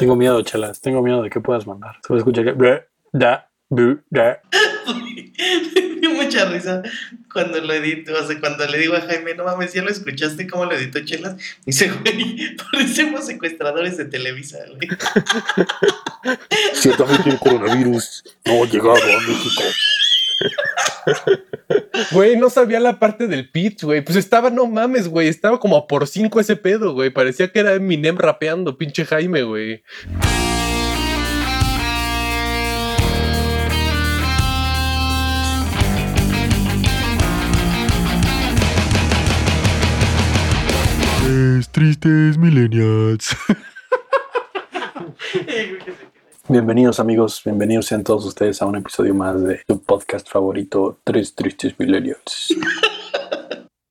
Tengo miedo, chelas. Tengo miedo de que puedas mandar. Se va a escuchar que. Da, bu, da. Me dio mucha risa cuando lo edito, o sea, cuando le digo a Jaime, no mames, ¿ya lo escuchaste cómo lo editó Chelas? Me dice, güey, parecemos secuestradores de Televisa, güey. Ciertamente el coronavirus no ha llegado a México. Güey, no sabía la parte del pitch, güey. Pues estaba, no mames, güey. Estaba como por cinco ese pedo, güey. Parecía que era Eminem rapeando, pinche Jaime, güey. Tres tristes millennials. Bienvenidos amigos, bienvenidos sean todos ustedes a un episodio más de tu podcast favorito, Tres Tristes Millennials.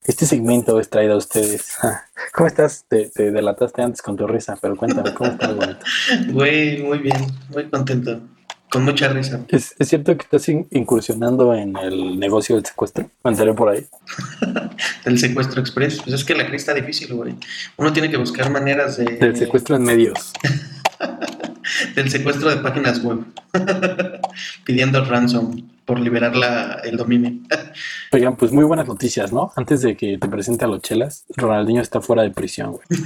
Este segmento es traído a ustedes. ¿Cómo estás? Te, te delataste antes con tu risa, pero cuéntame, ¿cómo estás, bonito? Güey, muy bien, muy contento, con mucha risa. ¿Es, es cierto que estás in- incursionando en el negocio del secuestro? Me enteré por ahí. El secuestro express, pues es que la crisis está difícil, güey. Uno tiene que buscar maneras de... Del secuestro en medios. del secuestro de páginas web. Pidiendo ransom por liberar la, el dominio. Oigan, pues muy buenas noticias, ¿no? Antes de que te presente a los chelas, Ronaldinho está fuera de prisión, güey.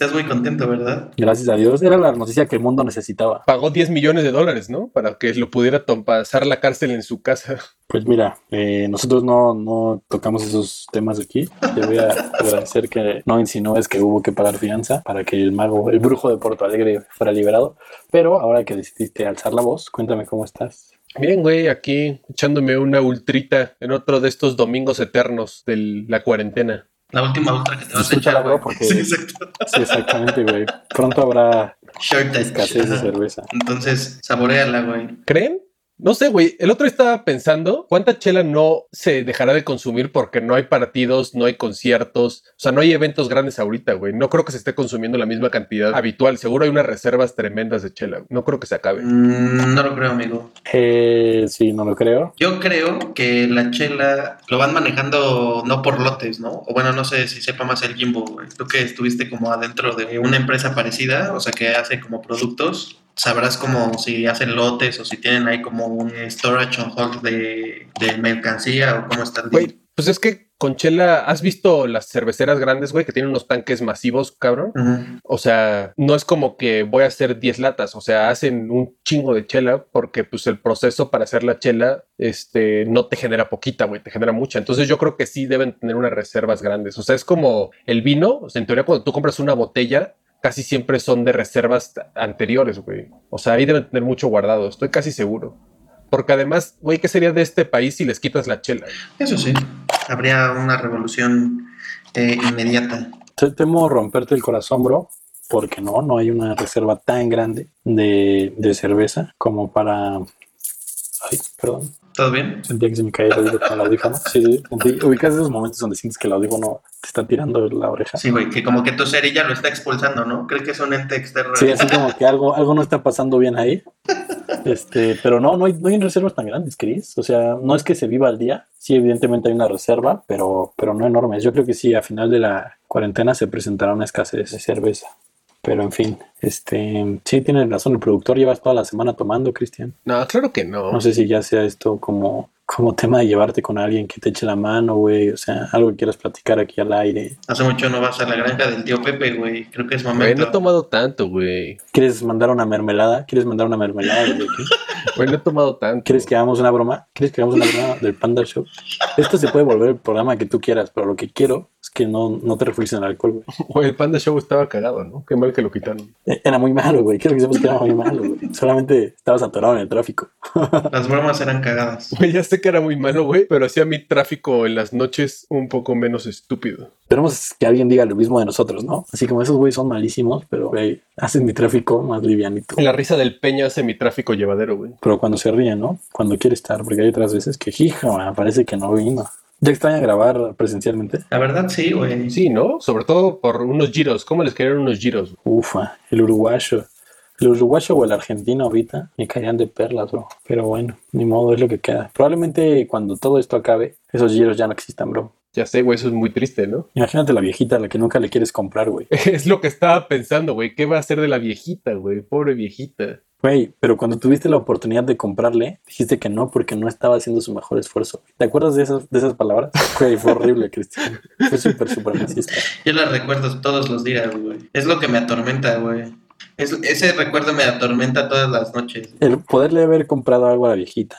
Estás muy contento, ¿verdad? Gracias a Dios. Era la noticia que el mundo necesitaba. Pagó 10 millones de dólares, ¿no? Para que lo pudiera pasar la cárcel en su casa. Pues mira, eh, nosotros no, no tocamos esos temas aquí. Te voy a agradecer que no insinúes que hubo que pagar fianza para que el mago, el brujo de Porto Alegre fuera liberado. Pero ahora que decidiste alzar la voz, cuéntame cómo estás. Bien, güey, aquí echándome una ultrita en otro de estos domingos eternos de la cuarentena. La última ultra que te vas a echar, güey. porque- Sí, exacto. Sí, exactamente, güey. Pronto habrá escasez de cerveza. Entonces, saboreala, güey. ¿Creen? No sé, güey. El otro día estaba pensando cuánta chela no se dejará de consumir porque no hay partidos, no hay conciertos, o sea, no hay eventos grandes ahorita, güey. No creo que se esté consumiendo la misma cantidad habitual. Seguro hay unas reservas tremendas de chela. No creo que se acabe. Mm, no lo creo, amigo. Eh, sí, no lo creo. Yo creo que la chela lo van manejando no por lotes, ¿no? O bueno, no sé si sepa más el Jimbo, güey. Tú que estuviste como adentro de una empresa parecida, o sea, que hace como productos, sabrás como si hacen lotes o si tienen ahí como un storage on hold de, de mercancía o cómo está el Güey, pues es que con chela, ¿has visto las cerveceras grandes, güey, que tienen unos tanques masivos, cabrón? O sea, no es como que voy a hacer 10 latas, o sea, hacen un chingo de chela porque pues el proceso para hacer la chela este no te genera poquita, güey, te genera mucha. Entonces yo creo que sí deben tener unas reservas grandes. O sea, es como el vino, o sea, en teoría cuando tú compras una botella casi siempre son de reservas anteriores, güey. O sea, ahí deben tener mucho guardado, estoy casi seguro. Porque además, güey, ¿qué sería de este país si les quitas la chela? Eso sí, habría una revolución eh, inmediata. Te temo romperte el corazón, bro, porque no, no hay una reserva tan grande de, de cerveza como para... Ay, perdón. ¿Todo bien? Sentía que se me caía el oído con el audífono. Sí, sí. Sentí- ubicas esos momentos donde sientes que el audífono te está tirando la oreja. Sí, güey, que como que tu cerilla lo está expulsando, ¿no? Cree que es un ente externo. Sí, así como que algo, algo no está pasando bien ahí. Este, pero no, no hay, no hay reservas tan grandes, Chris. O sea, no es que se viva al día. Sí, evidentemente hay una reserva, pero, pero no enormes. Yo creo que sí, a final de la cuarentena se presentará una escasez de cerveza. Pero en fin, este, sí tienes razón. El productor llevas toda la semana tomando, Cristian. No, claro que no. No sé si ya sea esto como, como tema de llevarte con alguien que te eche la mano, güey. O sea, algo que quieras platicar aquí al aire. Hace mucho no vas a la granja del tío Pepe, güey. Creo que es Güey, momento. no he tomado tanto, güey. ¿Quieres mandar una mermelada? ¿Quieres mandar una mermelada aquí? Güey, no he tomado tanto. ¿Quieres que hagamos una broma? ¿Quieres que hagamos una broma del Panda Show? Esto se puede volver el programa que tú quieras, pero lo que quiero es que no, no te refugies en el alcohol, güey. Güey, el Panda Show estaba cagado, ¿no? Qué mal que lo quitaron. Eh, Era muy malo, güey. Quiero que sepas que era muy malo, güey. Solamente estabas atorado en el tráfico. Las bromas eran cagadas. Güey, ya sé que era muy malo, güey, pero hacía mi tráfico en las noches un poco menos estúpido. Esperemos que alguien diga lo mismo de nosotros, ¿no? Así como esos güeyes son malísimos, pero, güey, hacen mi tráfico más livianito. La risa del Peña hace mi tráfico llevadero, güey. Pero cuando se ríe, ¿no? Cuando quiere estar, porque hay otras veces que, hija, parece que no vino. ¿Ya extraña grabar presencialmente? La verdad, sí, güey. Sí, ¿no? Sobre todo por unos giros. ¿Cómo les quedaron unos giros? Ufa, el uruguayo. El uruguayo o el argentino ahorita me caían de perlas, bro. Pero bueno, ni modo, es lo que queda. Probablemente cuando todo esto acabe, esos giros ya no existan, bro. Ya sé, güey, eso es muy triste, ¿no? Imagínate la viejita a la que nunca le quieres comprar, güey. Es lo que estaba pensando, güey. ¿Qué va a hacer de la viejita, güey? Pobre viejita. Güey, pero cuando tuviste la oportunidad de comprarle, dijiste que no porque no estaba haciendo su mejor esfuerzo. ¿Te acuerdas de esas, de esas palabras? Güey, fue horrible, Cristian. Fue súper, súper racista. Yo las recuerdo todos los días, güey. Es lo que me atormenta, güey. Es- ese recuerdo me atormenta todas las noches. El poderle haber comprado algo a la viejita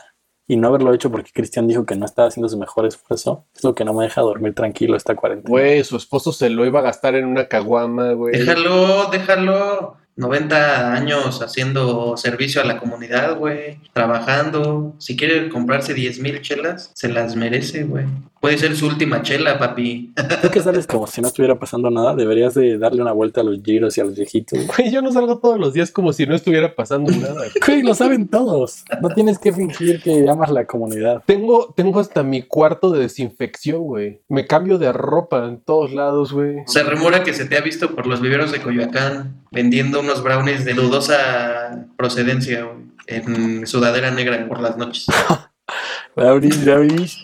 y no haberlo hecho porque Cristian dijo que no estaba haciendo su mejor esfuerzo es lo que no me deja dormir tranquilo esta cuarentena. Güey, su esposo se lo iba a gastar en una caguama, güey. Déjalo, déjalo. 90 años haciendo servicio a la comunidad, güey. Trabajando. Si quiere comprarse 10 mil chelas, se las merece, güey. Puede ser su última chela, papi. Tú que sales como si no estuviera pasando nada, deberías de darle una vuelta a los giros y a los viejitos. güey. Yo no salgo todos los días como si no estuviera pasando nada. Güey, lo saben todos. No tienes que fingir que llamas la comunidad. Tengo, tengo hasta mi cuarto de desinfección, güey. Me cambio de ropa en todos lados, güey. Se rumora que se te ha visto por los viveros de Coyoacán vendiendo unos brownies de dudosa procedencia, güey. En sudadera negra por las noches. Brownies, brownies.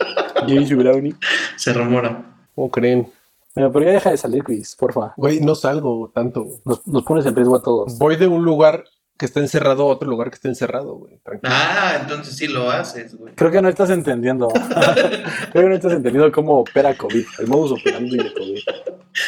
James Brownie. Se rumora. ¿Cómo creen? Bueno, pero ya deja de salir, Chris, porfa. Güey, no salgo tanto. Nos, nos pones en riesgo a todos. Voy de un lugar que está encerrado a otro lugar que está encerrado, güey. Tranquilo. Ah, entonces sí lo haces, güey. Creo que no estás entendiendo. Creo que no estás entendiendo cómo opera COVID, el modus operandi de COVID.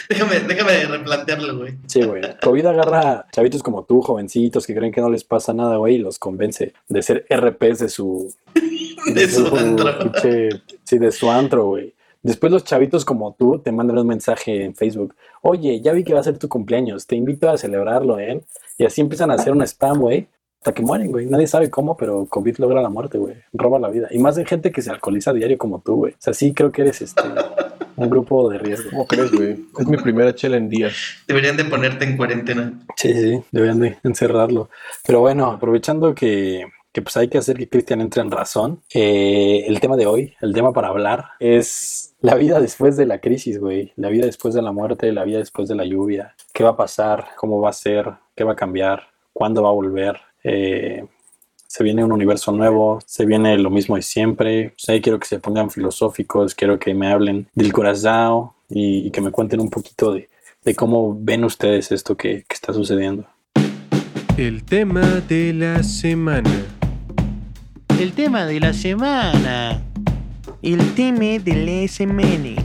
Déjame, déjame replantearlo, güey. Sí, güey. COVID agarra a chavitos como tú, jovencitos, que creen que no les pasa nada, güey, y los convence de ser RPs de su... De su antro. pinche- sí, de su antro, güey. Después los chavitos como tú te mandan un mensaje en Facebook. Oye, ya vi que va a ser tu cumpleaños, te invito a celebrarlo, ¿eh? Y así empiezan a hacer un spam, güey. Hasta que mueren, güey. Nadie sabe cómo, pero COVID logra la muerte, güey. Roba la vida. Y más de gente que se alcoholiza a diario como tú, güey. O sea, sí creo que eres este un grupo de riesgo. ¿Cómo crees, güey? Es mi primera chela en días. Deberían de ponerte en cuarentena. Sí, sí, sí, deberían de encerrarlo. Pero bueno, aprovechando que, que pues hay que hacer que Cristian entre en razón, eh, el tema de hoy, el tema para hablar, es la vida después de la crisis, güey. La vida después de la muerte, la vida después de la lluvia. ¿Qué va a pasar? ¿Cómo va a ser? ¿Qué va a cambiar? ¿Cuándo va a volver? Eh, se viene un universo nuevo, se viene lo mismo de siempre. O sea, quiero que se pongan filosóficos, quiero que me hablen del corazón y, y que me cuenten un poquito de, de cómo ven ustedes esto que, que está sucediendo. El tema de la semana. El tema de la semana. El tema de la semana.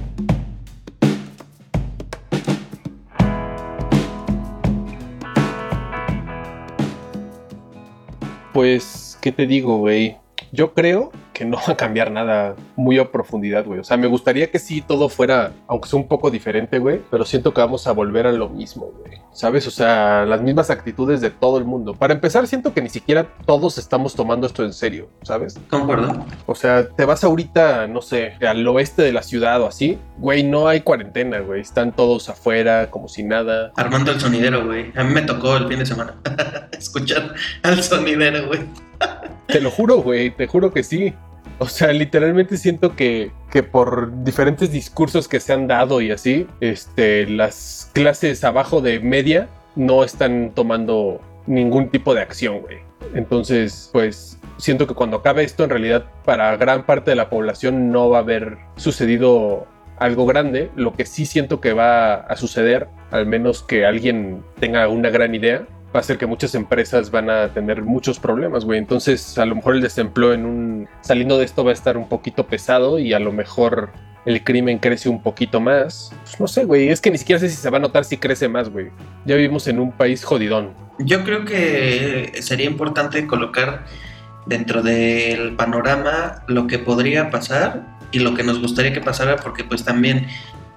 Pues, ¿qué te digo, güey? Yo creo que no va a cambiar nada muy a profundidad, güey. O sea, me gustaría que sí todo fuera, aunque sea un poco diferente, güey, pero siento que vamos a volver a lo mismo, güey. ¿Sabes? O sea, las mismas actitudes de todo el mundo. Para empezar, siento que ni siquiera todos estamos tomando esto en serio, ¿sabes? Concuerdo. O sea, te vas ahorita, no sé, al oeste de la ciudad o así, güey, no hay cuarentena, güey. Están todos afuera, como si nada. Armando el sonidero, güey. A mí me tocó el fin de semana escuchar al sonidero, güey. Te lo juro, güey, te juro que sí. O sea, literalmente siento que, que por diferentes discursos que se han dado y así, este, las clases abajo de media no están tomando ningún tipo de acción, güey. Entonces, pues siento que cuando acabe esto, en realidad para gran parte de la población no va a haber sucedido algo grande. Lo que sí siento que va a suceder, al menos que alguien tenga una gran idea, va a ser que muchas empresas van a tener muchos problemas, güey. Entonces, a lo mejor el desempleo en un saliendo de esto va a estar un poquito pesado y a lo mejor el crimen crece un poquito más. Pues no sé, güey, es que ni siquiera sé si se va a notar si crece más, güey. Ya vivimos en un país jodidón. Yo creo que sería importante colocar dentro del panorama lo que podría pasar y lo que nos gustaría que pasara, porque pues también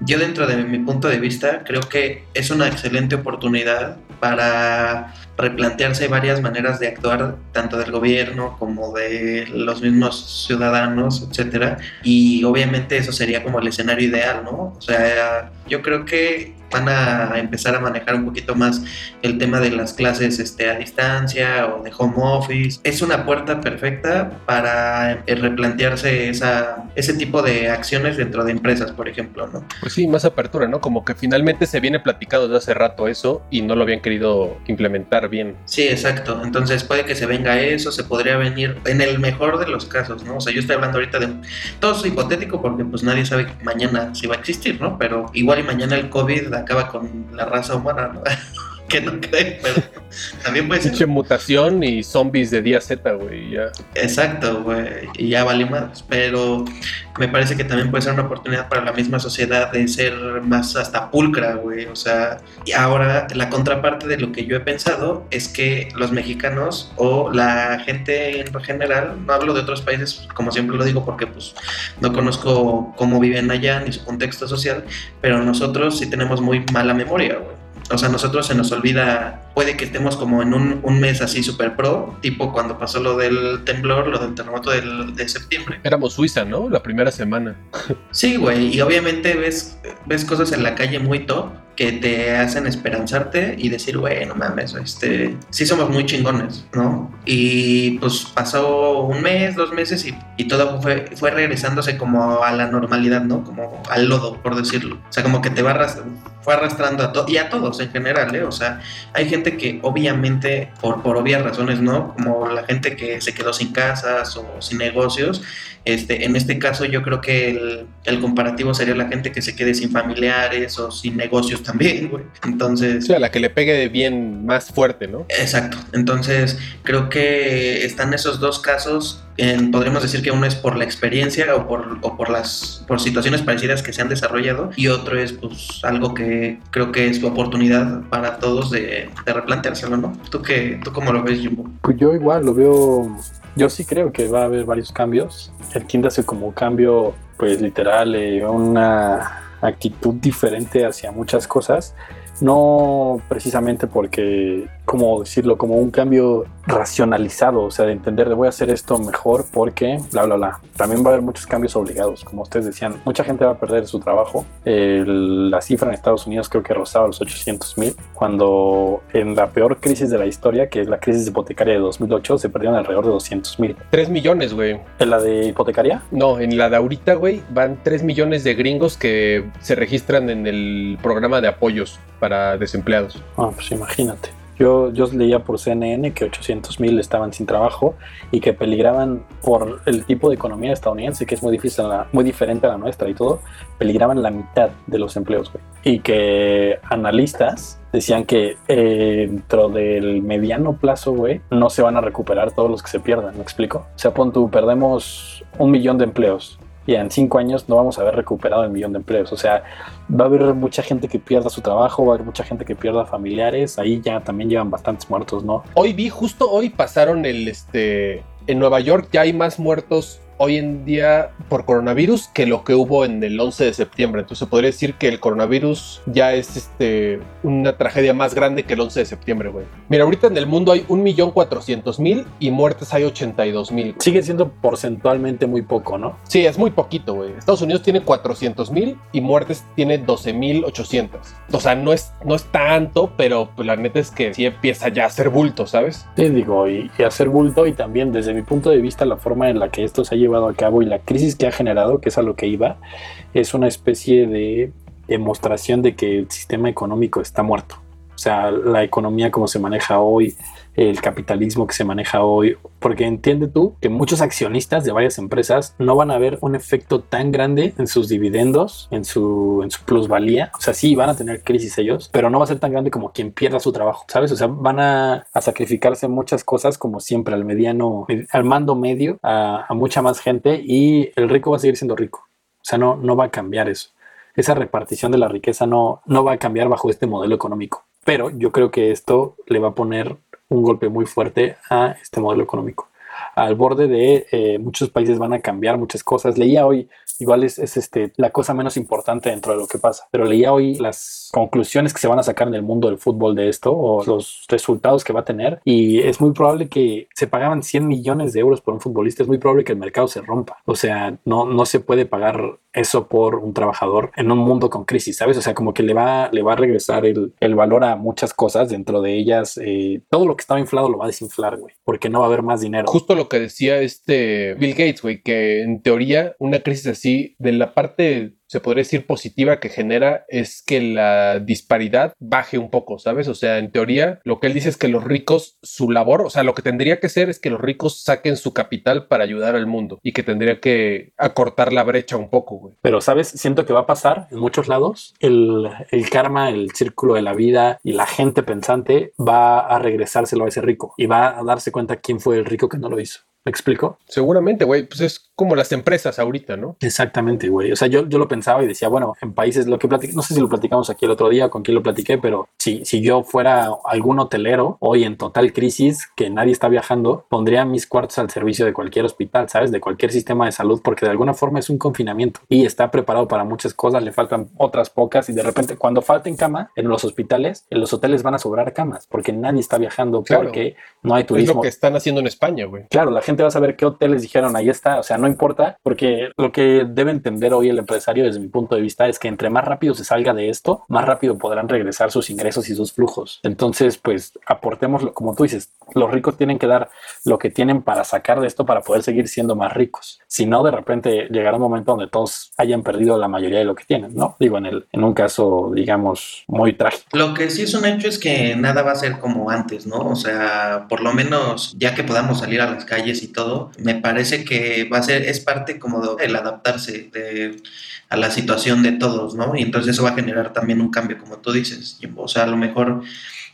yo dentro de mi punto de vista creo que es una excelente oportunidad para replantearse varias maneras de actuar, tanto del gobierno como de los mismos ciudadanos, etcétera. Y obviamente eso sería como el escenario ideal, ¿no? O sea, yo creo que van a empezar a manejar un poquito más el tema de las clases este, a distancia o de home office. Es una puerta perfecta para eh, replantearse esa, ese tipo de acciones dentro de empresas, por ejemplo, ¿no? Pues sí, más apertura, ¿no? Como que finalmente se viene platicado desde hace rato eso y no lo habían querido implementar bien. Sí, exacto. Entonces puede que se venga eso, se podría venir en el mejor de los casos, ¿no? O sea, yo estoy hablando ahorita de todo es hipotético porque pues nadie sabe mañana si va a existir, ¿no? Pero igual y mañana el COVID acaba con la raza humana, ¿no? que no cree, pero también puede ser. Mutación y zombies de día Z, güey, ya. Exacto, güey, y ya vale más. Pero me parece que también puede ser una oportunidad para la misma sociedad de ser más hasta pulcra, güey. O sea, y ahora la contraparte de lo que yo he pensado es que los mexicanos o la gente en general, no hablo de otros países, como siempre lo digo, porque pues no conozco cómo viven allá ni su contexto social, pero nosotros sí tenemos muy mala memoria, güey. O sea, a nosotros se nos olvida, puede que estemos como en un, un mes así super pro, tipo cuando pasó lo del temblor, lo del terremoto del, de septiembre. Éramos Suiza, ¿no? La primera semana. Sí, güey, y obviamente ves, ves cosas en la calle muy top que te hacen esperanzarte y decir, güey, no mames, este, sí somos muy chingones, ¿no? Y pues pasó un mes, dos meses y, y todo fue, fue regresándose como a la normalidad, ¿no? Como al lodo, por decirlo. O sea, como que te va arras- fue arrastrando a todos, y a todos en general, ¿eh? O sea, hay gente que obviamente, por, por obvias razones, ¿no? Como la gente que se quedó sin casas o sin negocios, este, en este caso yo creo que el, el comparativo sería la gente que se quede sin familiares o sin negocios también, güey. Entonces... O sea, la que le pegue bien más fuerte, ¿no? Exacto. Entonces, creo que están esos dos casos. En, podríamos decir que uno es por la experiencia o por, o por las por situaciones parecidas que se han desarrollado y otro es pues algo que creo que es oportunidad para todos de, de replanteárselo, ¿no? ¿Tú, qué, ¿Tú cómo lo ves, Jumbo? Pues yo igual lo veo, yo sí creo que va a haber varios cambios. Entiéndase como cambio, pues literal, eh, una actitud diferente hacia muchas cosas. No precisamente porque, como decirlo, como un cambio racionalizado, o sea, de entender de voy a hacer esto mejor porque, bla, bla, bla. También va a haber muchos cambios obligados, como ustedes decían. Mucha gente va a perder su trabajo. El- la cifra en Estados Unidos creo que rozaba los 800 mil, cuando en la peor crisis de la historia, que es la crisis hipotecaria de 2008, se perdieron alrededor de 200 mil. Tres millones, güey. ¿En la de hipotecaria? No, en la de ahorita, güey, van 3 millones de gringos que se registran en el programa de apoyos para desempleados. Ah, pues imagínate. Yo, yo leía por CNN que 800 mil estaban sin trabajo y que peligraban por el tipo de economía estadounidense, que es muy difícil, muy diferente a la nuestra y todo, peligraban la mitad de los empleos, güey. Y que analistas decían que eh, dentro del mediano plazo, güey, no se van a recuperar todos los que se pierdan, ¿me explico? O sea, pon tú, perdemos un millón de empleos y en cinco años no vamos a haber recuperado el millón de empleos. O sea, va a haber mucha gente que pierda su trabajo, va a haber mucha gente que pierda familiares. Ahí ya también llevan bastantes muertos, ¿no? Hoy vi, justo hoy pasaron el, este, en Nueva York ya hay más muertos hoy en día por coronavirus que lo que hubo en el 11 de septiembre. Entonces podría decir que el coronavirus ya es este, una tragedia más grande que el 11 de septiembre, güey. Mira, ahorita en el mundo hay 1.400.000 y muertes hay 82.000. Sigue siendo porcentualmente muy poco, ¿no? Sí, es muy poquito, güey. Estados Unidos tiene 400.000 y muertes tiene 12.800. O sea, no es, no es tanto, pero la neta es que sí empieza ya a ser bulto, ¿sabes? Te digo, y, y hacer bulto y también desde mi punto de vista la forma en la que esto se ha llevado a cabo y la crisis que ha generado, que es a lo que iba, es una especie de demostración de que el sistema económico está muerto. O sea, la economía como se maneja hoy, el capitalismo que se maneja hoy, porque entiende tú que muchos accionistas de varias empresas no van a ver un efecto tan grande en sus dividendos, en su, en su plusvalía. O sea, sí, van a tener crisis ellos, pero no va a ser tan grande como quien pierda su trabajo, ¿sabes? O sea, van a, sacrificarse muchas cosas como siempre al mediano, al mando medio, a, a mucha más gente y el rico va a seguir siendo rico. O sea, no, no va a cambiar eso. Esa repartición de la riqueza no, no va a cambiar bajo este modelo económico. Pero yo creo que esto le va a poner un golpe muy fuerte a este modelo económico. Al borde de eh, muchos países van a cambiar muchas cosas. Leía hoy, igual es, es, este, la cosa menos importante dentro de lo que pasa, pero leía hoy las conclusiones que se van a sacar en el mundo del fútbol de esto o los resultados que va a tener y es muy probable que se pagaban 100 millones de euros por un futbolista, es muy probable que el mercado se rompa. O sea, no, se puede pagar eso por un trabajador en un mundo con crisis, ¿sabes? O sea, como que le va, le va a regresar el, el valor a muchas cosas, dentro de ellas, eh, todo lo que estaba inflado lo va a desinflar, güey, porque no va a haber más dinero. Justo lo que decía este Bill Gates, güey, que en teoría una crisis así, de la parte se podría decir positiva que genera es que la disparidad baje un poco, ¿sabes? O sea, en teoría, lo que él dice es que los ricos, su labor, o sea, lo que tendría que ser es que los ricos saquen su capital para ayudar al mundo y que tendría que acortar la brecha un poco, güey. Pero, ¿sabes? Siento que va a pasar en muchos lados. El, el karma, el círculo de la vida y la gente pensante va a regresárselo a ese rico y va a darse cuenta quién fue el rico que no lo hizo. ¿Me explico? Seguramente, güey, pues es como las empresas ahorita, ¿no? Exactamente, güey. O sea, yo, yo lo pensaba y decía, bueno, en países, lo que platic no sé si lo platicamos aquí el otro día, con quién lo platiqué, pero si, si yo fuera algún hotelero hoy en total crisis, que nadie está viajando, pondría mis cuartos al servicio de cualquier hospital, ¿sabes? De cualquier sistema de salud, porque de alguna forma es un confinamiento y está preparado para muchas cosas, le faltan otras pocas y de repente cuando falten cama en los hospitales, en los hoteles van a sobrar camas, porque nadie está viajando, Claro. porque no hay Es turismo. lo que están haciendo en España, güey. Claro, la gente va a saber qué hoteles dijeron ahí está, o sea, no importa, porque lo que debe entender hoy el empresario desde mi punto de vista es que entre más rápido se salga de esto, más rápido podrán regresar sus ingresos y sus flujos. Entonces, pues aportemos, como tú dices, los ricos tienen que dar lo que tienen para sacar de esto para poder seguir siendo más ricos. Si no, de repente llegará un momento donde todos hayan perdido la mayoría de lo que tienen, ¿no? Digo, en, el, en un caso, digamos, muy trágico. Lo que sí es un hecho es que nada va a ser como antes, ¿no? O sea, por lo menos ya que podamos salir a las calles y todo, me parece que va a ser, es parte como de el adaptarse de- a la situación de todos, ¿no? Y entonces eso va a generar también un cambio, como tú dices. O sea, a lo mejor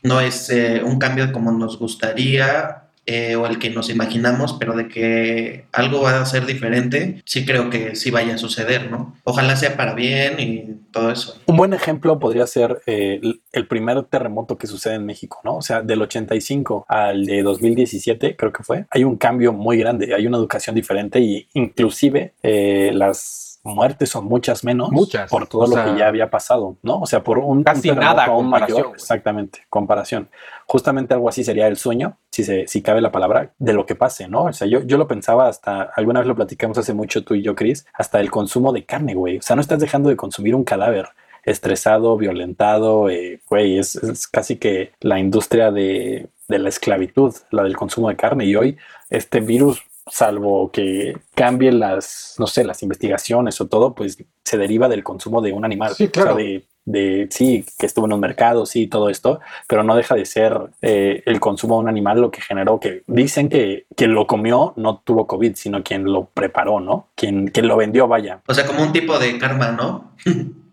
no es eh, un cambio como nos gustaría. eh, o el que nos imaginamos, pero de que algo va a ser diferente, sí creo que sí vaya a suceder, ¿no? Ojalá sea para bien y todo eso. Un buen ejemplo podría ser eh, el- primer terremoto que sucede en México, ¿no? O sea, del 85 al de 2017, creo que fue, hay un cambio muy grande, hay una educación diferente y inclusive eh, las muertes son muchas menos Muchas, por todo o lo sea, que ya había pasado, ¿no? O sea, por un casi un nada aún comparación, mayor, exactamente, comparación. Justamente algo así sería el sueño, si, se, si cabe la palabra, de lo que pase, ¿no? O sea, yo, yo lo pensaba hasta, alguna vez lo platicamos hace mucho tú y yo, Chris, hasta el consumo de carne, güey. O sea, no estás dejando de consumir un cadáver estresado, violentado, eh, güey, es, es casi que la industria de, de la esclavitud, la del consumo de carne. Y hoy este virus, salvo que cambie las, no sé, las investigaciones o todo, pues se deriva del consumo de un animal. Sí, claro. O sea, de, de sí, que estuvo en un mercado, sí, todo esto, pero no deja de ser eh, el consumo de un animal lo que generó que dicen que quien lo comió no tuvo COVID, sino quien lo preparó, ¿no? Quien, quien lo vendió, vaya. O sea, como un tipo de karma, ¿no?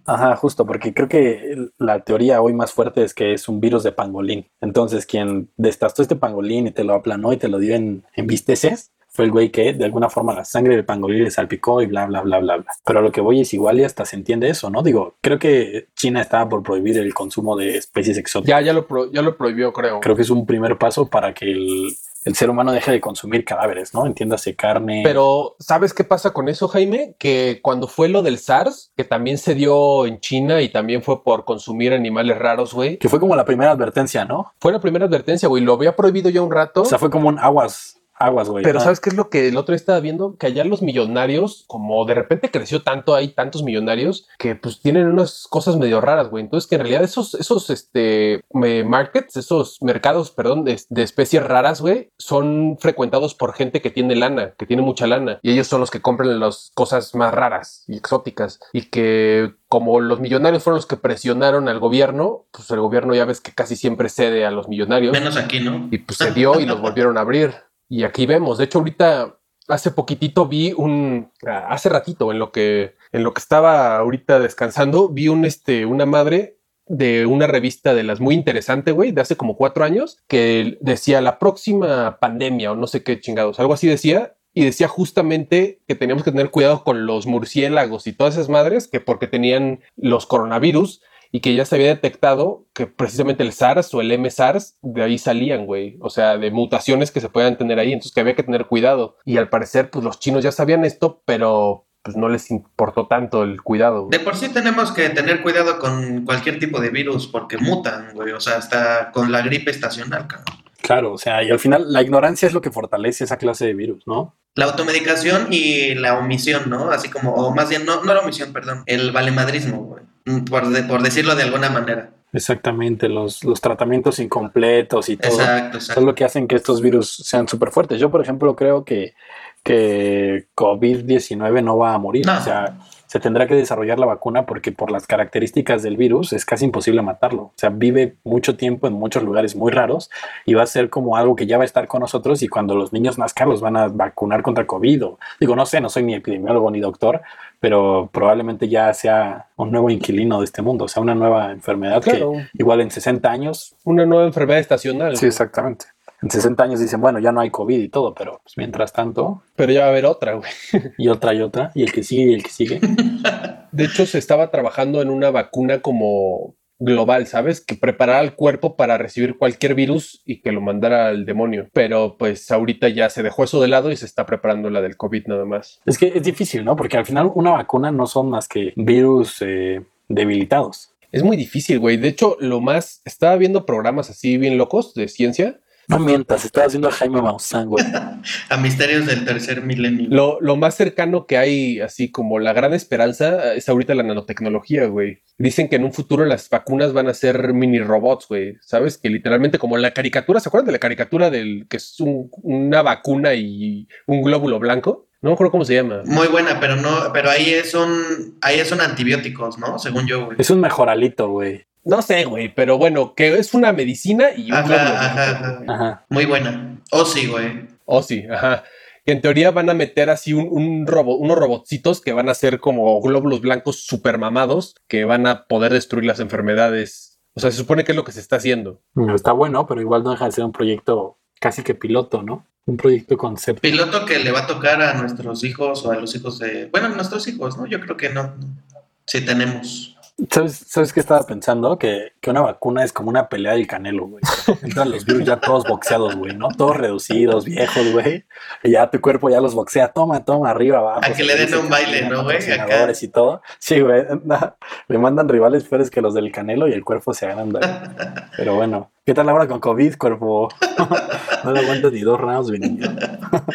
Ajá, justo, porque creo que la teoría hoy más fuerte es que es un virus de pangolín. Entonces, quien destastó este pangolín y te lo aplanó y te lo dio en, en bisteces, fue el güey que de alguna forma la sangre del pangolín le salpicó y bla, bla, bla, bla, bla. Pero lo que voy es igual y hasta se entiende eso, ¿no? Digo, creo que China estaba por prohibir el consumo de especies exóticas. Ya, ya lo, pro- ya lo prohibió, creo. Creo que es un primer paso para que el, el ser humano deje de consumir cadáveres, ¿no? Entiéndase carne. Pero, ¿sabes qué pasa con eso, Jaime? Que cuando fue lo del SARS, que también se dio en China y también fue por consumir animales raros, güey. que fue como la primera advertencia, ¿no? Fue la primera advertencia, güey. Lo había prohibido ya un rato. O sea, fue como un aguas, aguas, güey. Pero Ah. ¿sabes qué es lo que el otro día estaba viendo? Que allá los millonarios, como de repente creció tanto, hay tantos millonarios que pues tienen unas cosas medio raras, güey. Entonces que en realidad esos, esos, este, markets, esos mercados, perdón, de, de especies raras, güey, son frecuentados por gente que tiene lana, que tiene mucha lana. Y ellos son los que compran las cosas más raras y exóticas. Y que como los millonarios fueron los que presionaron al gobierno, pues el gobierno ya ves que casi siempre cede a los millonarios. Menos aquí, ¿no? Y pues se dio y los volvieron a abrir. Y aquí vemos. De hecho, ahorita, hace poquitito vi un, hace ratito, en lo que, en lo que estaba ahorita descansando, vi un, este, una madre de una revista de las muy interesante, güey, de hace como cuatro años, que decía la próxima pandemia o no sé qué chingados, algo así decía. Y decía justamente que teníamos que tener cuidado con los murciélagos y todas esas madres, que porque tenían los coronavirus y que ya se había detectado que precisamente el SARS o el M-SARS de ahí salían, güey. O sea, de mutaciones que se puedan tener ahí, entonces que había que tener cuidado. Y al parecer, pues los chinos ya sabían esto, pero pues no les importó tanto el cuidado. De por sí tenemos que tener cuidado con cualquier tipo de virus porque mutan, güey. O sea, hasta con la gripe estacional, cabrón. Claro, o sea, y al final la ignorancia es lo que fortalece esa clase de virus, ¿no? La automedicación y la omisión, ¿no? Así como, o más bien, no, no la omisión, perdón, el valemadrismo, güey. Mm, Por, de- por decirlo de alguna manera. Exactamente, los, los tratamientos incompletos y todo. Exacto, exacto. lo que hacen que estos virus sean súper fuertes. Yo, por ejemplo, creo que, que COVID-19 no va a morir. No. O sea, se tendrá que desarrollar la vacuna porque por las características del virus es casi imposible matarlo. O sea, vive mucho tiempo en muchos lugares muy raros y va a ser como algo que ya va a estar con nosotros y cuando los niños nazcan los van a vacunar contra COVID. O, digo, no sé, no soy ni epidemiólogo ni doctor, pero probablemente ya sea un nuevo inquilino de este mundo, o sea, una nueva enfermedad Claro. que igual en 60 años Una nueva enfermedad estacional. Sí, exactamente. En 60 años dicen, bueno, ya no hay COVID y todo, pero pues, mientras tanto, Pero ya va a haber otra, güey. y otra y otra, y el que sigue y el que sigue. De hecho, se estaba trabajando en una vacuna como global, ¿sabes? Que preparara al cuerpo para recibir cualquier virus y que lo mandara al demonio. Pero pues ahorita ya se dejó eso de lado y se está preparando la del COVID nada más. Es que es difícil, ¿no? Porque al final una vacuna no son más que virus eh, debilitados. Es muy difícil, güey. De hecho, lo más... Estaba viendo programas así bien locos de ciencia. No mientas, estaba haciendo a Jaime Maussan, güey. A misterios del tercer milenio. Lo, lo más cercano que hay, así como la gran esperanza, es ahorita la nanotecnología, güey. Dicen que en un futuro las vacunas van a ser mini robots, güey. ¿Sabes? Que literalmente como la caricatura, ¿se acuerdan de la caricatura del que es un- una vacuna y un glóbulo blanco? No me acuerdo cómo se llama. Muy buena, pero no, pero ahí es un, ahí son antibióticos, ¿no? Según yo, güey. Es un mejoralito, güey. No sé, güey, pero bueno, que es una medicina y un Ajá, ajá, ajá. Muy buena. Oh, sí, güey. Oh, sí, ajá. Que en teoría van a meter así un, un robo- unos robotcitos que van a ser como glóbulos blancos super mamados que van a poder destruir las enfermedades. O sea, se supone que es lo que se está haciendo. Está bueno, pero igual no deja de ser un proyecto casi que piloto, ¿no? Un proyecto concepto. Piloto que le va a tocar a nuestros hijos o a los hijos de. Bueno, a nuestros hijos, ¿no? Yo creo que no. Sí tenemos. ¿Sabes, ¿Sabes qué estaba pensando? Que, que una vacuna es como una pelea del canelo, güey. Entran los virus ya todos boxeados, güey, ¿no? Todos reducidos, viejos, güey. Y ya tu cuerpo ya los boxea. Toma, toma, arriba, abajo. A que le den un baile, ¿no, güey? patrocinadores y todo. Sí, güey. Le mandan rivales peores que los del canelo y el cuerpo se agranda. Pero bueno, ¿qué tal ahora con COVID, cuerpo? no le aguantas ni dos rounds, mi niño.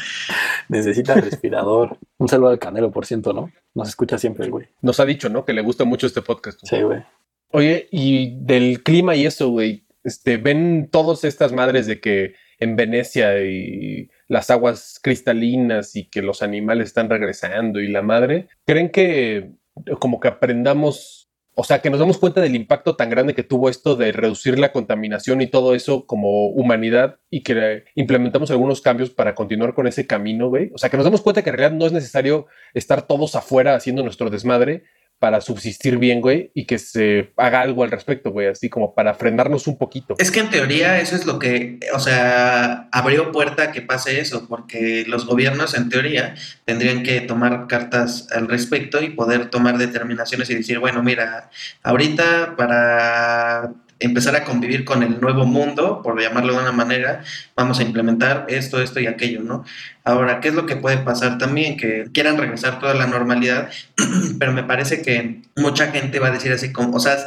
Necesita respirador. Un saludo al canelo, por ciento, ¿no? Nos escucha siempre el güey. Nos ha dicho, ¿no? Que le gusta mucho este podcast. Sí, güey. Oye, y del clima y eso, güey. Este, ven todas estas madres de que en Venecia y las aguas cristalinas y que los animales están regresando y la madre. ¿Creen que como que aprendamos, o sea, que nos damos cuenta del impacto tan grande que tuvo esto de reducir la contaminación y todo eso como humanidad y que implementamos algunos cambios para continuar con ese camino, güey? O sea, que nos damos cuenta que en realidad no es necesario estar todos afuera haciendo nuestro desmadre para subsistir bien, güey, y que se haga algo al respecto, güey, así como para frenarnos un poquito. Es que en teoría eso es lo que, o sea, abrió puerta a que pase eso, porque los gobiernos en teoría tendrían que tomar cartas al respecto y poder tomar determinaciones y decir, bueno, mira, ahorita para empezar a convivir con el nuevo mundo, por llamarlo de una manera, vamos a implementar esto, esto y aquello, ¿no? Ahora, ¿qué es lo que puede pasar también? Que quieran regresar toda la normalidad, pero me parece que mucha gente va a decir así como, o sea,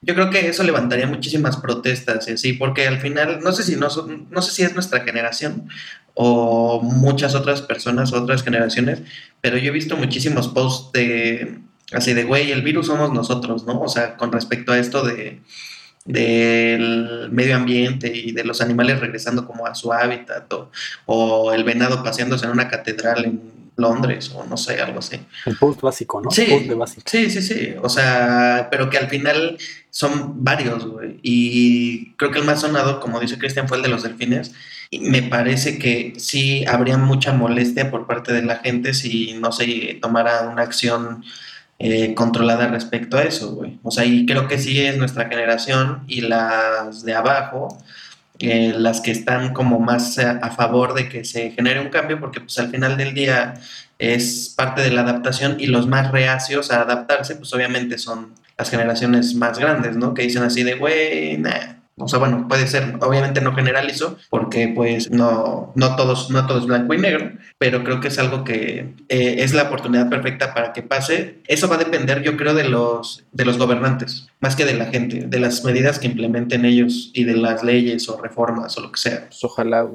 yo creo que eso levantaría muchísimas protestas y así, porque al final, no sé si no, no sé si es nuestra generación o muchas otras personas, otras generaciones, pero yo he visto muchísimos posts de así de güey, el virus somos nosotros, ¿no? O sea, con respecto a esto de del medio ambiente y de los animales regresando como a su hábitat o, o el venado paseándose en una catedral en Londres o no sé, algo así. El post básico, ¿no? Sí. Post de básico. Sí, sí, sí. O sea, pero que al final son varios, güey. Y creo que el más sonado, como dice Cristian, fue el de los delfines. Y me parece que sí habría mucha molestia por parte de la gente si no se tomara una acción eh, controlada respecto a eso, güey. O sea, y creo que sí es nuestra generación y las de abajo. eh, las que están como más a, a favor de que se genere un cambio, porque pues al final del día es parte de la adaptación y los más reacios a adaptarse, pues obviamente son las generaciones más grandes, ¿no? Que dicen así de, güey, nah. O sea, bueno, puede ser, obviamente no generalizo, porque pues no, no, todos, no todo es blanco y negro, pero creo que es algo que eh, es la oportunidad perfecta para que pase. Eso va a depender, yo creo, de los, de los gobernantes, más que de la gente, de las medidas que implementen ellos y de las leyes o reformas o lo que sea. Pues ojalá.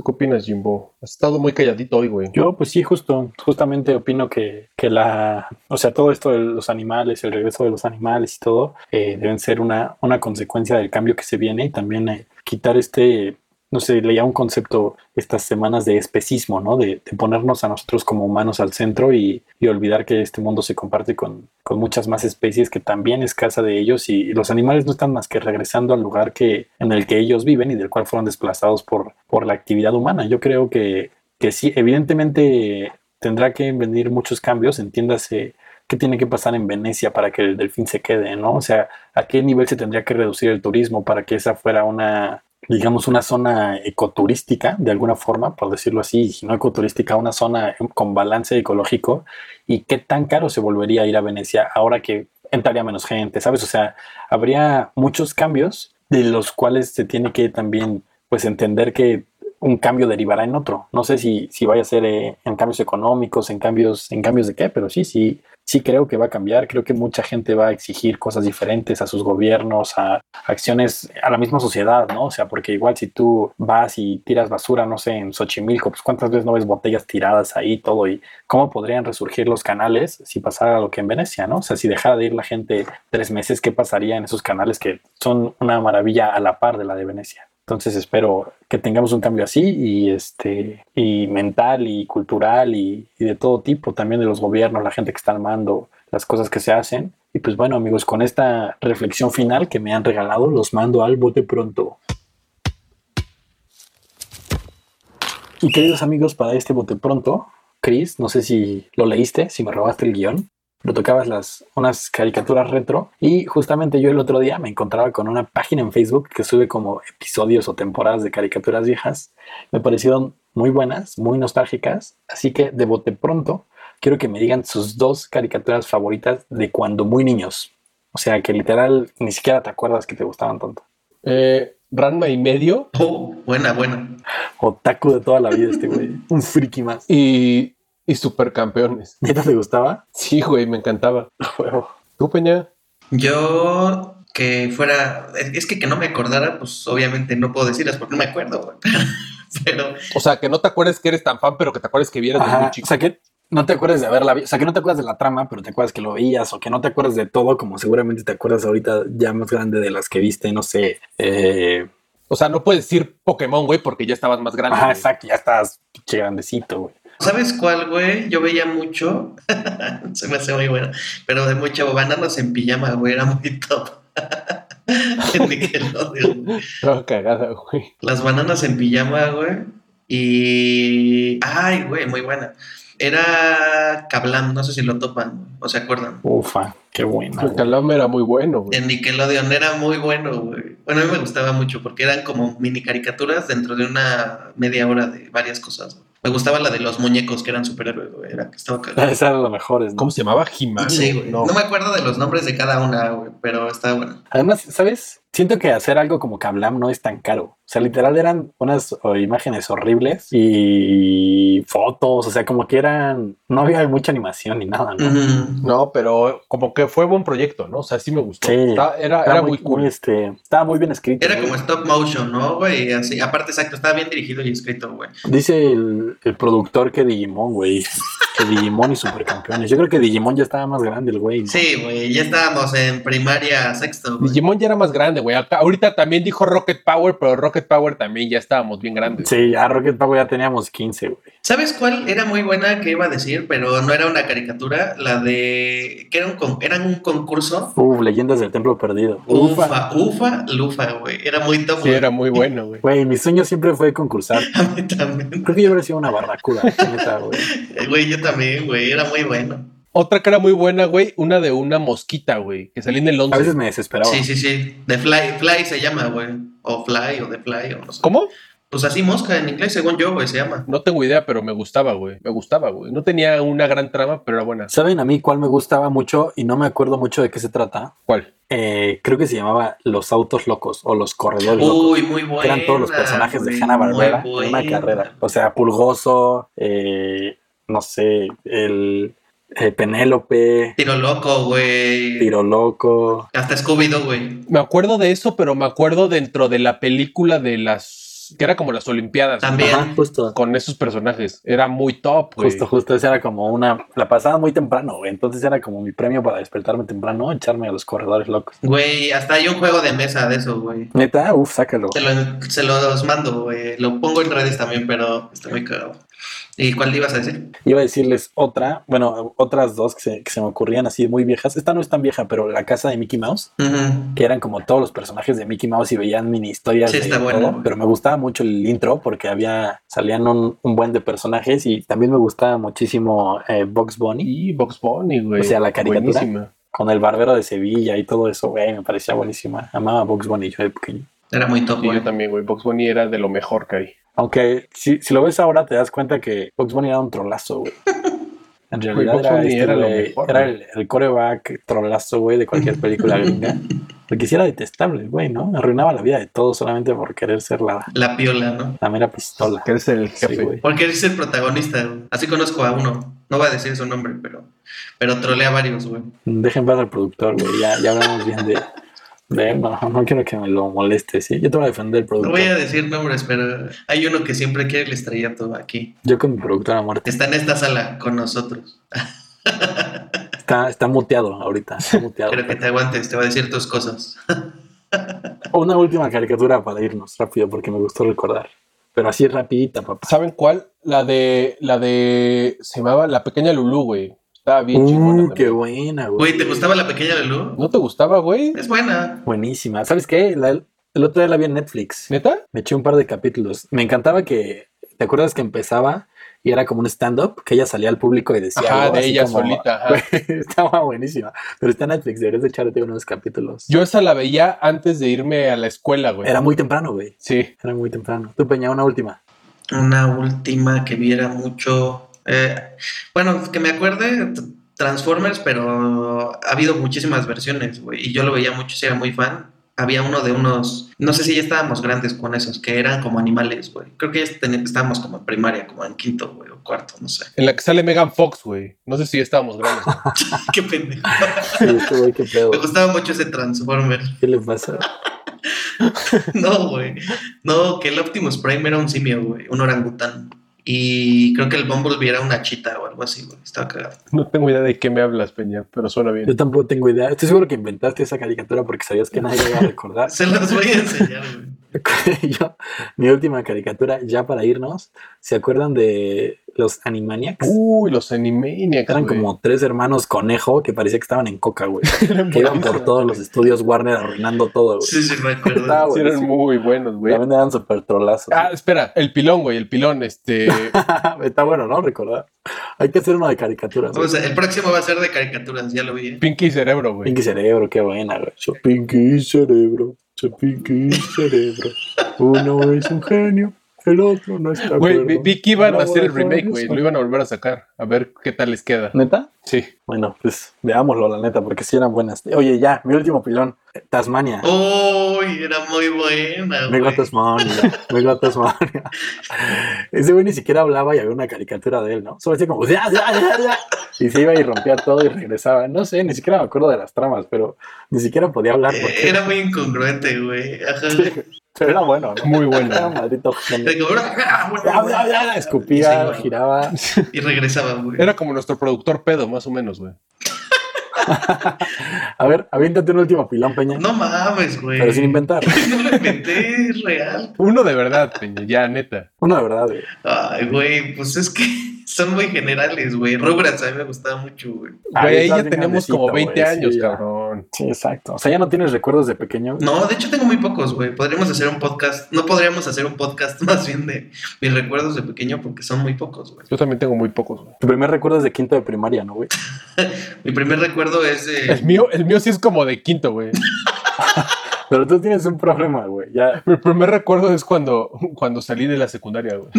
¿Tú qué opinas, Jimbo? Has estado muy calladito hoy, güey. Yo, pues sí, justo, justamente opino que, que la, o sea, todo esto de los animales, el regreso de los animales y todo, eh, deben ser una, una consecuencia del cambio que se viene y también eh, quitar este, no sé, leía un concepto estas semanas de especismo, ¿no? De, de ponernos a nosotros como humanos al centro y, y olvidar que este mundo se comparte con, con, muchas más especies que también es casa de ellos y, los animales no están más que regresando al lugar que, en el que ellos viven y del cual fueron desplazados por, por la actividad humana. Yo creo que, que sí, evidentemente tendrá que venir muchos cambios, entiéndase qué tiene que pasar en Venecia para que el delfín se quede, ¿no? O sea, a qué nivel se tendría que reducir el turismo para que esa fuera una, digamos, una zona ecoturística, de alguna forma, por decirlo así, no ecoturística, una zona con balance ecológico, y qué tan caro se volvería a ir a Venecia ahora que entraría menos gente, ¿sabes? O sea, habría muchos cambios de los cuales se tiene que también, pues, entender que un cambio derivará en otro. No sé si, si vaya a ser eh, en cambios económicos, en cambios, en cambios de qué, pero sí, sí, sí creo que va a cambiar. Creo que mucha gente va a exigir cosas diferentes a sus gobiernos, a acciones, a la misma sociedad, ¿no? O sea, porque igual si tú vas y tiras basura, no sé, en Xochimilco, pues cuántas veces no ves botellas tiradas ahí, todo, y cómo podrían resurgir los canales si pasara lo que en Venecia, ¿no? O sea, si dejara de ir la gente tres meses, ¿qué pasaría en esos canales que son una maravilla a la par de la de Venecia? Entonces espero que tengamos un cambio así y este y mental y cultural y, y, de todo tipo, también de los gobiernos, la gente que está armando las cosas que se hacen. Y pues bueno, amigos, con esta reflexión final que me han regalado, los mando al bote pronto. Y queridos amigos, para este bote pronto, Chris, no sé si lo leíste, si me robaste el guion lo tocabas las, unas caricaturas retro y justamente yo el otro día me encontraba con una página en Facebook que sube como episodios o temporadas de caricaturas viejas. Me parecieron muy buenas, muy nostálgicas, así que de bote pronto quiero que me digan sus dos caricaturas favoritas de cuando muy niños. O sea, que literal ni siquiera te acuerdas que te gustaban tanto. Eh, Ranma y medio. Oh, buena, buena. Otaku de toda la vida este güey. Un friki más. Y y supercampeones. ¿Neta te gustaba? Sí, güey, me encantaba. ¿Tú, Peña? Yo que fuera, es que que no me acordara, pues obviamente no puedo decirlas porque no me acuerdo, güey. pero... O sea, que no te acuerdes que eres tan fan, pero que te acuerdes que vieras Ajá, muy chico. O sea, que no te acuerdas de haberla visto, o sea, que no te acuerdas de la trama, pero te acuerdas que lo veías, o que no te acuerdas de todo, como seguramente te acuerdas ahorita ya más grande de las que viste, no sé, eh... O sea, no puedes decir Pokémon, güey, porque ya estabas más grande. Ajá, güey. exacto, ya estás pinche grandecito, güey. ¿Sabes cuál, güey? Yo veía mucho, se me hace muy bueno, pero de mucho bananas en pijama, güey, era muy top. en Nickelodeon. No, cagada, güey. Las bananas en pijama, güey. Y. Ay, güey, muy buena. Era Kablam, no sé si lo topan, o se acuerdan. Ufa, qué bueno. El Kablam era muy bueno, güey. En Nickelodeon era muy bueno, güey. Bueno, a mí me gustaba mucho porque eran como mini caricaturas dentro de una media hora de varias cosas, güey. Me gustaba la de los muñecos que eran superhéroes, güey. Era que estaba cagado. Esa era lo mejor. ¿no? ¿Cómo se llamaba? He-Man. Sí, güey. No. no. me acuerdo de los nombres de cada una, güey, pero estaba bueno. Además, ¿sabes? Siento que hacer algo como Kablam no es tan caro. O sea, literal eran unas imágenes horribles y fotos, o sea, como que eran. No había mucha animación ni nada, ¿no? No, pero como que fue buen proyecto, ¿no? O sea, sí me gustó. Sí. Era, era, era, muy, cool. Muy, este, estaba muy bien escrito. Era como stop motion, ¿no, güey? Así, aparte, exacto, estaba bien dirigido y escrito, güey. Dice el, el productor que Digimon, güey. Que Digimon y Supercampeones. Yo creo que Digimon ya estaba más grande, el güey. ¿no? Sí, güey, ya estábamos en primaria sexto. Güey. Digimon ya era más grande, güey. Ahorita también dijo Rocket Power, pero Rocket Power también ya estábamos bien grandes. Sí, ya Rocket Power ya teníamos 15, güey. ¿Sabes cuál era muy buena que iba a decir, pero no era una caricatura? La de. que era un, era un concurso. Uf, Leyendas del Templo Perdido. Ufa, ufa, lufa, güey. Era muy top. Sí, wey. era muy bueno, güey. Güey, mi sueño siempre fue concursar. a mí también. Creo que yo habría sido una barracuda. Güey, yo también, güey. Era muy bueno. Otra que era muy buena, güey, una de una mosquita, güey, que salía en el 11. A veces me desesperaba. Sí, sí, sí. The Fly, Fly se llama, güey. O Fly, o The Fly, o no sé. ¿Cómo? Pues así mosca en inglés, según yo, güey, se llama. No tengo idea, pero me gustaba, güey. Me gustaba, güey. No tenía una gran trama, pero era buena. ¿Saben a mí cuál me gustaba mucho y no me acuerdo mucho de qué se trata? ¿Cuál? Eh, creo que se llamaba Los Autos Locos o Los Corredores Locos. Uy, muy buena. que eran todos los personajes de Hanna Barbera en una carrera. O sea, Pulgoso, eh, no sé, el eh, Penélope, Tiro loco, güey. Tiro Loco. Hasta Scooby-Doo, güey. Me acuerdo de eso, pero me acuerdo dentro de la película de las. Que era como las Olimpiadas. También. Ajá, justo. Con esos personajes. Era muy top, güey. Justo, justo, esa era como una, la pasaba muy temprano, güey, entonces era como mi premio para despertarme temprano, echarme a los corredores locos. Güey, hasta hay un juego de mesa de eso, güey. Neta, uff, sácalo. Se, lo, se los mando, güey. Lo pongo en redes también, pero está muy cagado. ¿Y cuál ibas a decir? Iba a decirles otra, bueno, otras dos que se, que se me ocurrían así muy viejas. Esta no es tan vieja, pero la casa de Mickey Mouse, Ujú. que eran como todos los personajes de Mickey Mouse y veían mini historias Sí, está bueno, pero me gustaba mucho el intro porque había, salían un, un buen de personajes y también me gustaba muchísimo eh, Bugs Bunny Y Box Bunny, güey. O sea, la caricatura. Buenísima. con el barbero de Sevilla y todo eso, güey, me parecía buenísima. Amaba Bugs Bunny yo de pequeño. Era muy top, Sí, yo también, güey. Box Bunny era de lo mejor que hay. Aunque si, si lo ves ahora te das cuenta que Bugs Bunny era un trolazo, güey. En realidad era, este, era lo güey, mejor, era güey. el, el coreback trolazo, güey, de cualquier película gringa. Porque sí era detestable, güey, ¿no? Arruinaba la vida de todos solamente por querer ser la, La piola, ¿no? la mera pistola. Que eres el Sí, jefe. güey. Porque eres el protagonista, güey. Así conozco a uno. No voy a decir su nombre, pero, pero trolea a varios, güey. Dejen ver al productor, güey. Ya, ya hablamos bien de, de. No, no quiero que me lo moleste, ¿sí? Yo te voy a defender, No productor. voy a decir nombres, pero hay uno que siempre quiere el estrellato aquí. Yo con mi productor a muerte. Está en esta sala con nosotros. Está, está muteado ahorita. Está muteado. Que te aguantes, te va a decir tus cosas. Una última caricatura para irnos rápido porque me gustó recordar. Pero así rapidita, papá. ¿Saben cuál? La de. La de. Se llamaba La Pequeña Lulú, güey. Estaba bien chingona. Uh, qué también. buena, güey. Güey, ¿te gustaba la pequeña Lulu? ¿No te gustaba, güey? Es buena. Buenísima. ¿Sabes qué? La- el otro día la vi en Netflix. ¿Neta? Me eché un par de capítulos. Me encantaba que. ¿Te acuerdas que empezaba y era como un stand-up? Que ella salía al público y decía. Ajá, algo de ella como- solita. ajá. Estaba buenísima. Pero está en Netflix. Deberías de echarte unos capítulos. Yo esa la veía antes de irme a la escuela, güey. Era muy temprano, güey. Sí. Era muy temprano. Tú, Peña, una última. Una última que viera mucho. Eh, bueno, que me acuerde, Transformers, pero ha habido muchísimas versiones, güey. Y yo lo veía mucho, sí era muy fan. Había uno de unos, no sé si ya estábamos grandes con esos, que eran como animales, güey. Creo que ya estábamos como en primaria, como en quinto, güey, o cuarto, no sé. En la que sale Megan Fox, güey. No sé si ya estábamos grandes. Qué pendejo. Sí, este güey, qué pedo. Me gustaba mucho ese Transformer. ¿Qué le pasa? No, güey. No, que el Optimus Prime era un simio, güey, un orangután. Y creo que el Bumblebee era una chita o algo así, güey. Estaba cagado. No tengo idea de qué me hablas, Peña, pero suena Yo bien. tampoco tengo idea. Estoy seguro que inventaste esa caricatura porque sabías que nadie iba a recordar. Se las voy a enseñar, güey. Yo, mi última caricatura, ya para irnos, ¿se acuerdan de los Animaniacs? Uy, los Animaniacs, Eran como tres hermanos conejo que parecía que estaban en coca, güey. Que iban por todos los estudios Warner arruinando todo, güey. Sí, sí, me acuerdo. Sí, eran muy buenos, güey. También eran súper trolazos. Ah, espera, el pilón, güey, el pilón, este. Está bueno, ¿no? Recordar. Hay que hacer uno de caricaturas. güey. O sea, el próximo va a ser de caricaturas, ya lo vi. ¿eh? Pinky Cerebro, güey. Pinky Cerebro, qué buena, güey. Pinky Cerebro, Pinky Cerebro. Uno es un genio, el otro no está Güey, vi, vi que iban a hacer el remake, güey. Lo iban a volver a sacar. A ver qué tal les queda. ¿Neta? Sí. Bueno, pues veámoslo, la neta, porque sí eran buenas. Oye, ya, mi último pilón. Tasmania. Uy, era muy buena, Mega güey. Tasmania, Mega Tasmania. Ese güey ni siquiera hablaba y había una caricatura de él, ¿no? Solo decía como, "Ya, ya, ya, ya", y se iba y rompía todo y regresaba. No sé, ni siquiera me acuerdo de las tramas, pero ni siquiera podía hablar porque Era muy incongruente, güey. Ajá. pero era bueno, ¿no? Muy Era bueno. un maldito genio. Era como, "Ah, Ya, ya, ya, Escupía, Sí, giraba. Y regresaba, güey. Era como nuestro productor pedo, más o menos, güey. A ver, aviéntate un último pilón, Peña. No mames, güey. Pero sin inventar. No lo inventé, es real. Uno de verdad, Peña, ya, neta. Uno de verdad, güey. Ay, güey, pues es que son muy generales, güey. Rugrats a mí me gustaba mucho, güey. Güey, ahí ya grandecito, como 20 güey, años, sí, cabrón. Sí, exacto. O sea, ya no tienes recuerdos de pequeño. No, de hecho tengo muy pocos, güey. Podríamos hacer un podcast. No podríamos hacer un podcast más bien de mis recuerdos de pequeño porque son muy pocos, güey. Yo también tengo muy pocos, güey. Tu primer recuerdo es de quinto de primaria, ¿no, güey? Mi primer recuerdo es El de. mío, el mío sí es como de quinto, güey. Pero tú tienes un problema, güey. Ya, Mi primer recuerdo es cuando, cuando salí de la secundaria, güey.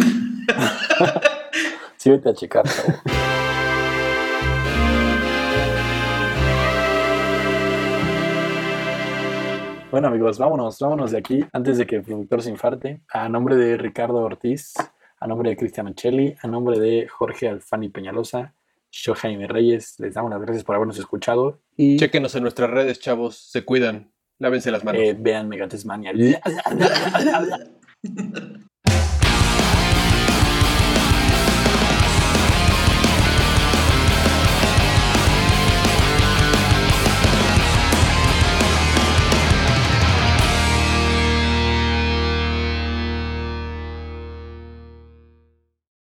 Sí, vete a checar, chavo. Bueno, amigos, vámonos, vámonos de aquí antes de que el productor se infarte. A nombre de Ricardo Ortiz, a nombre de Cristian Ochelli, a nombre de Jorge Alfani Peñalosa, yo Jaime Reyes, les damos las gracias por habernos escuchado y Chequenos en nuestras redes, chavos. Se cuidan. Lávense las manos. eh, vean Megatesmania.